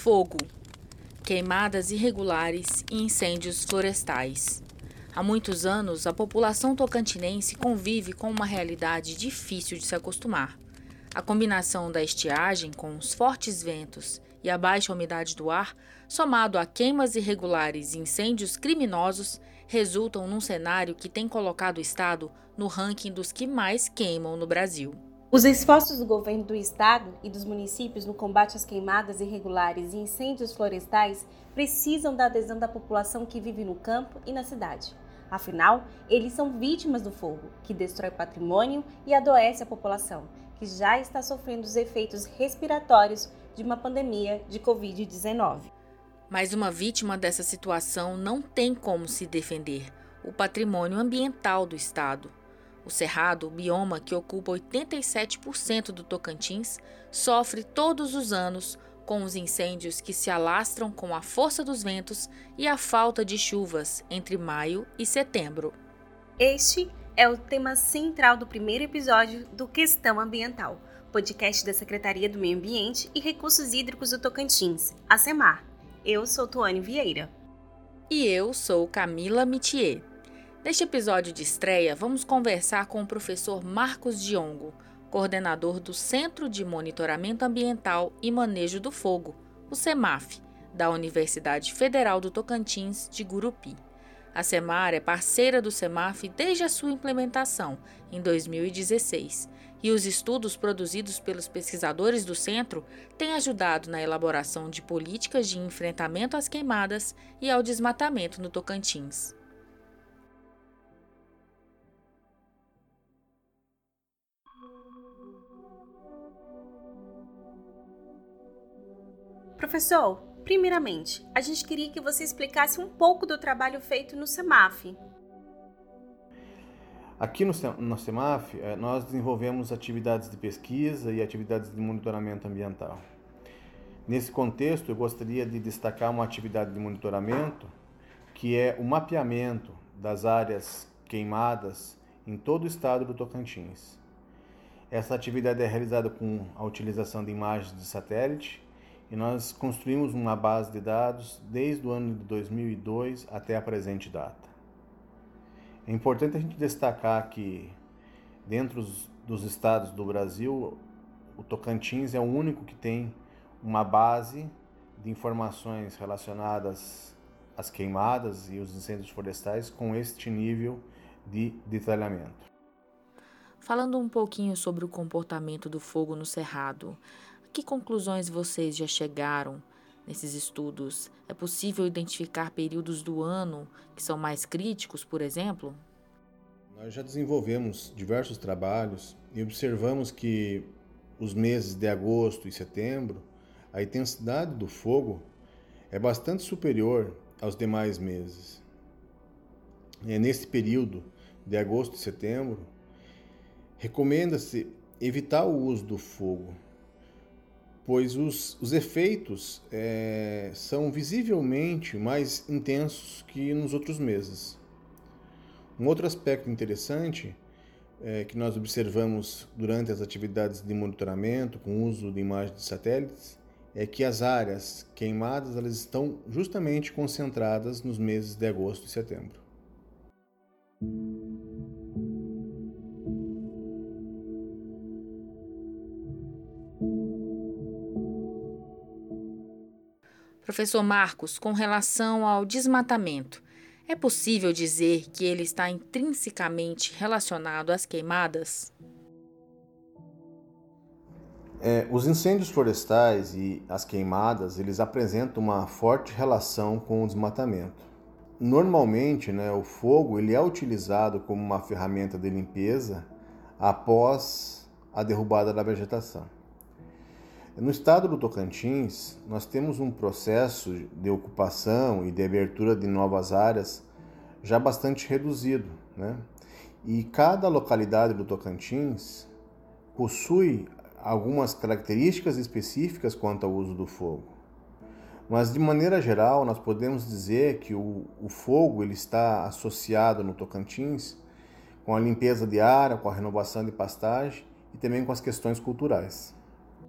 Fogo, queimadas irregulares e incêndios florestais. Há muitos anos, a população tocantinense convive com uma realidade difícil de se acostumar. A combinação da estiagem com os fortes ventos e a baixa umidade do ar, somado a queimas irregulares e incêndios criminosos, resultam num cenário que tem colocado o estado no ranking dos que mais queimam no Brasil. Os esforços do governo do estado e dos municípios no combate às queimadas irregulares e incêndios florestais precisam da adesão da população que vive no campo e na cidade. Afinal, eles são vítimas do fogo, que destrói patrimônio e adoece a população, que já está sofrendo os efeitos respiratórios de uma pandemia de Covid-19. Mas uma vítima dessa situação não tem como se defender: o patrimônio ambiental do estado. O Cerrado, bioma que ocupa 87% do Tocantins, sofre todos os anos com os incêndios que se alastram com a força dos ventos e a falta de chuvas entre maio e setembro. Este é o tema central do primeiro episódio do Questão Ambiental, podcast da Secretaria do Meio Ambiente e Recursos Hídricos do Tocantins, a SEMAR. Eu sou Tuane Vieira. E eu sou Camila Mitier. Neste episódio de estreia, vamos conversar com o professor Marcos Diongo, coordenador do Centro de Monitoramento Ambiental e Manejo do Fogo, o CEMAF, da Universidade Federal do Tocantins de Gurupi. A CEMAR é parceira do CEMAF desde a sua implementação, em 2016, e os estudos produzidos pelos pesquisadores do centro têm ajudado na elaboração de políticas de enfrentamento às queimadas e ao desmatamento no Tocantins. Professor, primeiramente, a gente queria que você explicasse um pouco do trabalho feito no CEMAF. Aqui no, no CEMAF, eh, nós desenvolvemos atividades de pesquisa e atividades de monitoramento ambiental. Nesse contexto, eu gostaria de destacar uma atividade de monitoramento, que é o mapeamento das áreas queimadas em todo o estado do Tocantins. Essa atividade é realizada com a utilização de imagens de satélite e nós construímos uma base de dados desde o ano de 2002 até a presente data. É importante a gente destacar que, dentro dos estados do Brasil, o Tocantins é o único que tem uma base de informações relacionadas às queimadas e os incêndios florestais com este nível de detalhamento. Falando um pouquinho sobre o comportamento do fogo no cerrado, que conclusões vocês já chegaram nesses estudos? É possível identificar períodos do ano que são mais críticos, por exemplo? Nós já desenvolvemos diversos trabalhos e observamos que os meses de agosto e setembro, a intensidade do fogo é bastante superior aos demais meses. É nesse período de agosto e setembro, recomenda-se evitar o uso do fogo, pois os, os efeitos é, são visivelmente mais intensos que nos outros meses. Um outro aspecto interessante é, que nós observamos durante as atividades de monitoramento com uso de imagens de satélites é que as áreas queimadas elas estão justamente concentradas nos meses de agosto e setembro. Professor Marcos, com relação ao desmatamento, é possível dizer que ele está intrinsecamente relacionado às queimadas? É, os incêndios florestais e as queimadas eles apresentam uma forte relação com o desmatamento. Normalmente, né, o fogo ele é utilizado como uma ferramenta de limpeza após a derrubada da vegetação. No estado do Tocantins, nós temos um processo de ocupação e de abertura de novas áreas já bastante reduzido, né? E cada localidade do Tocantins possui algumas características específicas quanto ao uso do fogo. Mas de maneira geral, nós podemos dizer que o, o fogo ele está associado no Tocantins com a limpeza de área, com a renovação de pastagem e também com as questões culturais.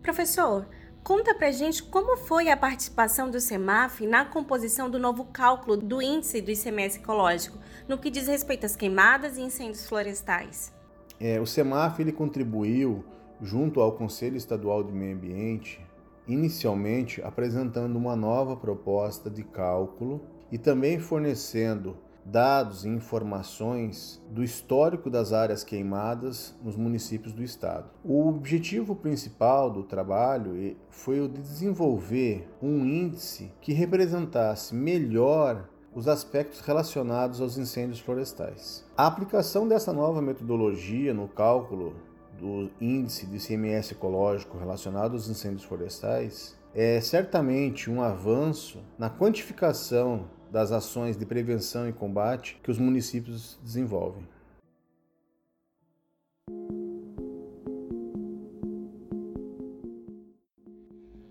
Professor, Conta pra gente como foi a participação do SEMAF na composição do novo cálculo do índice do ICMS ecológico, no que diz respeito às queimadas e incêndios florestais. É, o SEMAF ele contribuiu junto ao Conselho Estadual de Meio Ambiente, inicialmente apresentando uma nova proposta de cálculo e também fornecendo dados e informações do histórico das áreas queimadas nos municípios do estado. O objetivo principal do trabalho foi o de desenvolver um índice que representasse melhor os aspectos relacionados aos incêndios florestais. A aplicação dessa nova metodologia no cálculo do índice de ICMS ecológico relacionado aos incêndios florestais é certamente um avanço na quantificação das ações de prevenção e combate que os municípios desenvolvem.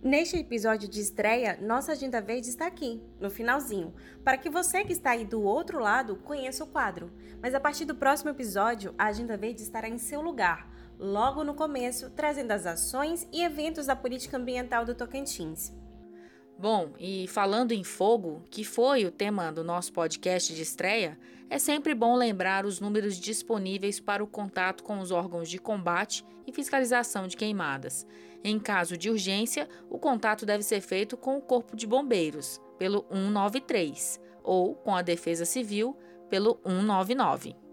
Neste episódio de estreia, nossa Agenda Verde está aqui, no finalzinho, para que você que está aí do outro lado conheça o quadro. Mas a partir do próximo episódio, a Agenda Verde estará em seu lugar, logo no começo, trazendo as ações e eventos da política ambiental do Tocantins. Bom, e falando em fogo, que foi o tema do nosso podcast de estreia, é sempre bom lembrar os números disponíveis para o contato com os órgãos de combate e fiscalização de queimadas. Em caso de urgência, o contato deve ser feito com o Corpo de Bombeiros, pelo 193, ou com a Defesa Civil, pelo 199.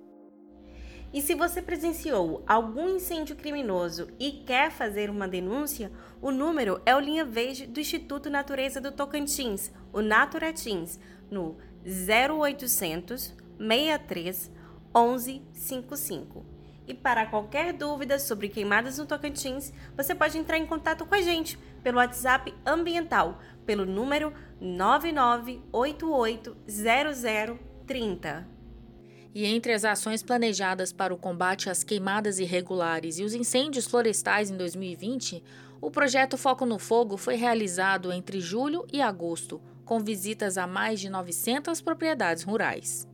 E se você presenciou algum incêndio criminoso e quer fazer uma denúncia, o número é o linha verde do Instituto Natureza do Tocantins, o Naturatins, no 0800 63 1155. E para qualquer dúvida sobre queimadas no Tocantins, você pode entrar em contato com a gente pelo WhatsApp ambiental, pelo número 99880030. E entre as ações planejadas para o combate às queimadas irregulares e os incêndios florestais em 2020, o projeto Foco no Fogo foi realizado entre julho e agosto, com visitas a mais de 900 propriedades rurais.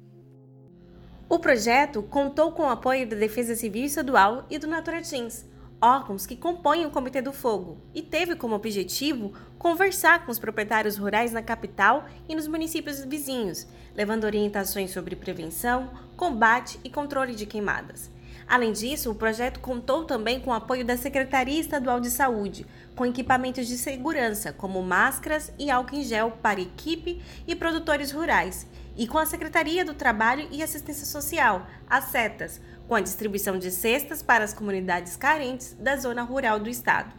O projeto contou com o apoio da Defesa Civil Estadual e do Naturatins, órgãos que compõem o Comitê do Fogo, e teve como objetivo conversar com os proprietários rurais na capital e nos municípios vizinhos, levando orientações sobre prevenção, combate e controle de queimadas. Além disso, o projeto contou também com o apoio da Secretaria Estadual de Saúde, com equipamentos de segurança, como máscaras e álcool em gel para equipe e produtores rurais, e com a Secretaria do Trabalho e Assistência Social, as SETAS, com a distribuição de cestas para as comunidades carentes da zona rural do estado.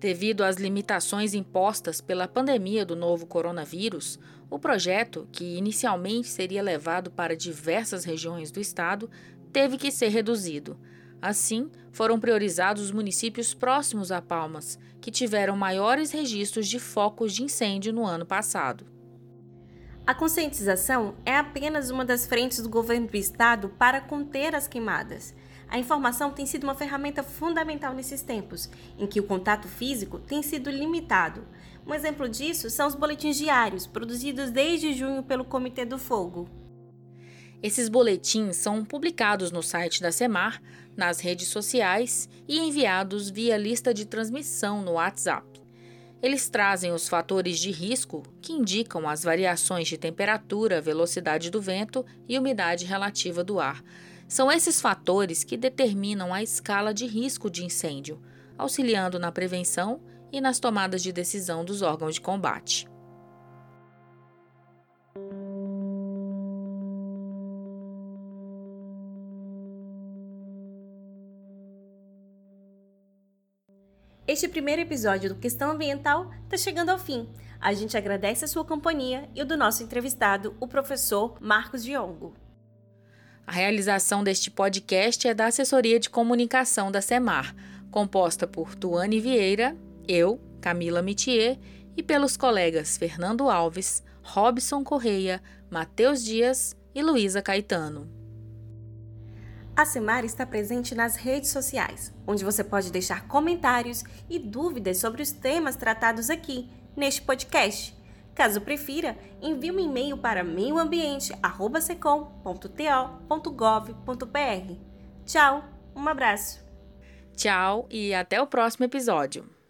Devido às limitações impostas pela pandemia do novo coronavírus, o projeto, que inicialmente seria levado para diversas regiões do estado, teve que ser reduzido. Assim, foram priorizados os municípios próximos a Palmas, que tiveram maiores registros de focos de incêndio no ano passado. A conscientização é apenas uma das frentes do governo do estado para conter as queimadas. A informação tem sido uma ferramenta fundamental nesses tempos, em que o contato físico tem sido limitado. Um exemplo disso são os boletins diários, produzidos desde junho pelo Comitê do Fogo. Esses boletins são publicados no site da SEMAR, nas redes sociais e enviados via lista de transmissão no WhatsApp. Eles trazem os fatores de risco que indicam as variações de temperatura, velocidade do vento e umidade relativa do ar. São esses fatores que determinam a escala de risco de incêndio, auxiliando na prevenção e nas tomadas de decisão dos órgãos de combate. Este primeiro episódio do Questão Ambiental está chegando ao fim. A gente agradece a sua companhia e o do nosso entrevistado, o professor Marcos Diongo. A realização deste podcast é da Assessoria de Comunicação da SEMAR, composta por Tuane Vieira, eu, Camila Mitier, e pelos colegas Fernando Alves, Robson Correia, Matheus Dias e Luísa Caetano. A Semar está presente nas redes sociais, onde você pode deixar comentários e dúvidas sobre os temas tratados aqui neste podcast. Caso prefira, envie um e-mail para meioambiente@secom.to.gov.br. Tchau, um abraço. Tchau e até o próximo episódio.